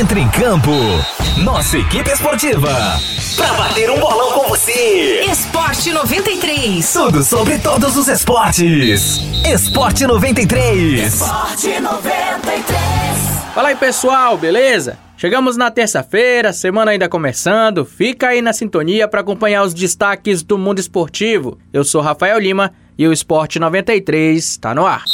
Entre em campo. Nossa equipe esportiva. Pra bater um bolão com você. Esporte 93. Tudo sobre todos os esportes. Esporte 93. Esporte 93. Fala aí pessoal, beleza? Chegamos na terça-feira, semana ainda começando. Fica aí na sintonia para acompanhar os destaques do mundo esportivo. Eu sou Rafael Lima e o Esporte 93 está no ar.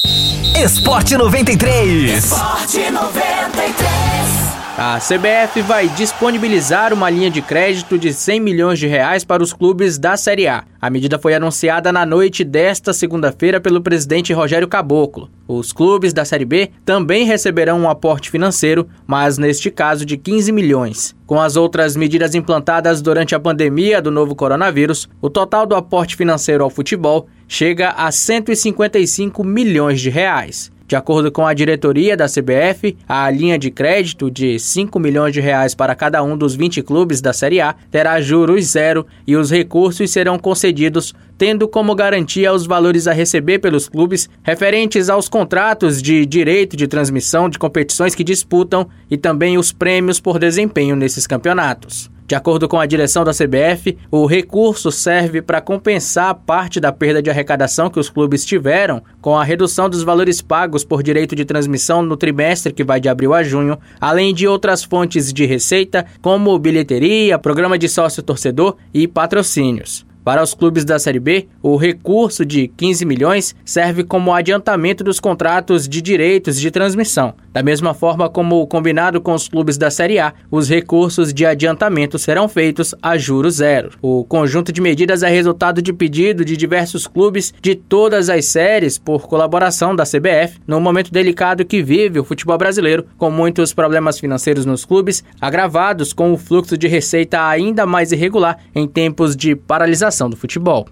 Esporte 93. Esporte 93. A CBF vai disponibilizar uma linha de crédito de 100 milhões de reais para os clubes da Série A. A medida foi anunciada na noite desta segunda-feira pelo presidente Rogério Caboclo. Os clubes da Série B também receberão um aporte financeiro, mas neste caso de 15 milhões. Com as outras medidas implantadas durante a pandemia do novo coronavírus, o total do aporte financeiro ao futebol chega a 155 milhões de reais. De acordo com a diretoria da CBF, a linha de crédito de 5 milhões de reais para cada um dos 20 clubes da Série A terá juros zero e os recursos serão concedidos tendo como garantia os valores a receber pelos clubes referentes aos contratos de direito de transmissão de competições que disputam e também os prêmios por desempenho nesses campeonatos. De acordo com a direção da CBF, o recurso serve para compensar parte da perda de arrecadação que os clubes tiveram com a redução dos valores pagos por direito de transmissão no trimestre que vai de abril a junho, além de outras fontes de receita, como bilheteria, programa de sócio-torcedor e patrocínios. Para os clubes da Série B, o recurso de 15 milhões serve como adiantamento dos contratos de direitos de transmissão. Da mesma forma como combinado com os clubes da Série A, os recursos de adiantamento serão feitos a juro zero. O conjunto de medidas é resultado de pedido de diversos clubes de todas as séries por colaboração da CBF no momento delicado que vive o futebol brasileiro, com muitos problemas financeiros nos clubes, agravados com o fluxo de receita ainda mais irregular em tempos de paralisação do futebol.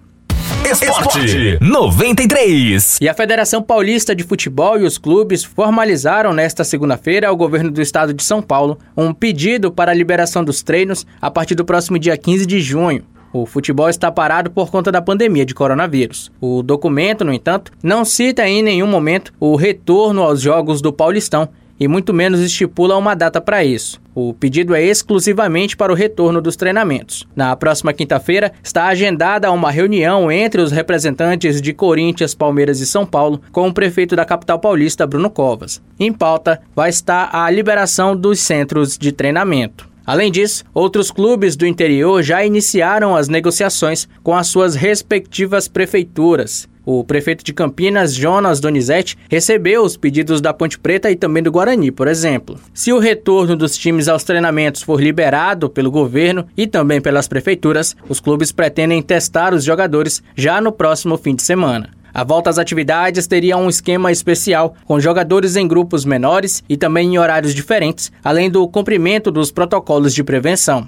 Esporte 93. E a Federação Paulista de Futebol e os clubes formalizaram nesta segunda-feira ao governo do estado de São Paulo um pedido para a liberação dos treinos a partir do próximo dia 15 de junho. O futebol está parado por conta da pandemia de coronavírus. O documento, no entanto, não cita em nenhum momento o retorno aos jogos do Paulistão e muito menos estipula uma data para isso. O pedido é exclusivamente para o retorno dos treinamentos. Na próxima quinta-feira está agendada uma reunião entre os representantes de Corinthians, Palmeiras e São Paulo com o prefeito da capital paulista, Bruno Covas. Em pauta vai estar a liberação dos centros de treinamento. Além disso, outros clubes do interior já iniciaram as negociações com as suas respectivas prefeituras. O prefeito de Campinas, Jonas Donizete, recebeu os pedidos da Ponte Preta e também do Guarani, por exemplo. Se o retorno dos times aos treinamentos for liberado pelo governo e também pelas prefeituras, os clubes pretendem testar os jogadores já no próximo fim de semana. A volta às atividades teria um esquema especial, com jogadores em grupos menores e também em horários diferentes, além do cumprimento dos protocolos de prevenção.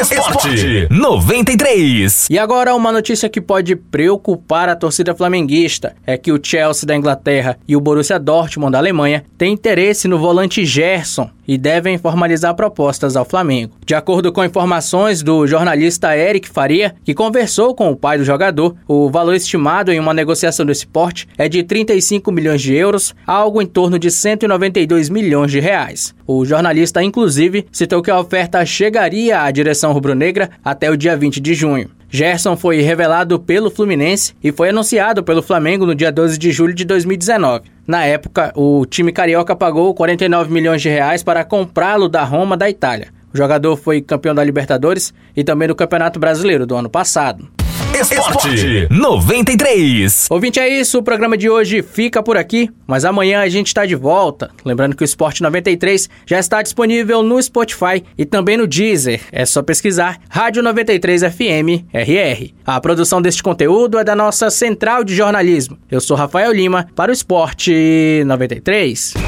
Esporte 93. E agora uma notícia que pode preocupar a torcida flamenguista é que o Chelsea da Inglaterra e o Borussia Dortmund da Alemanha têm interesse no volante Gerson e devem formalizar propostas ao Flamengo. De acordo com informações do jornalista Eric Faria, que conversou com o pai do jogador, o valor estimado em uma negociação desse porte é de 35 milhões de euros, algo em torno de 192 milhões de reais. O jornalista, inclusive, citou que a oferta chegaria à direção rubro-negra até o dia 20 de junho. Gerson foi revelado pelo Fluminense e foi anunciado pelo Flamengo no dia 12 de julho de 2019. Na época, o time carioca pagou 49 milhões de reais para comprá-lo da Roma da Itália. O jogador foi campeão da Libertadores e também do Campeonato Brasileiro do ano passado. Esporte 93. Ouvinte, é isso. O programa de hoje fica por aqui, mas amanhã a gente está de volta. Lembrando que o Esporte 93 já está disponível no Spotify e também no Deezer. É só pesquisar Rádio 93 FM RR. A produção deste conteúdo é da nossa central de jornalismo. Eu sou Rafael Lima para o Esporte 93.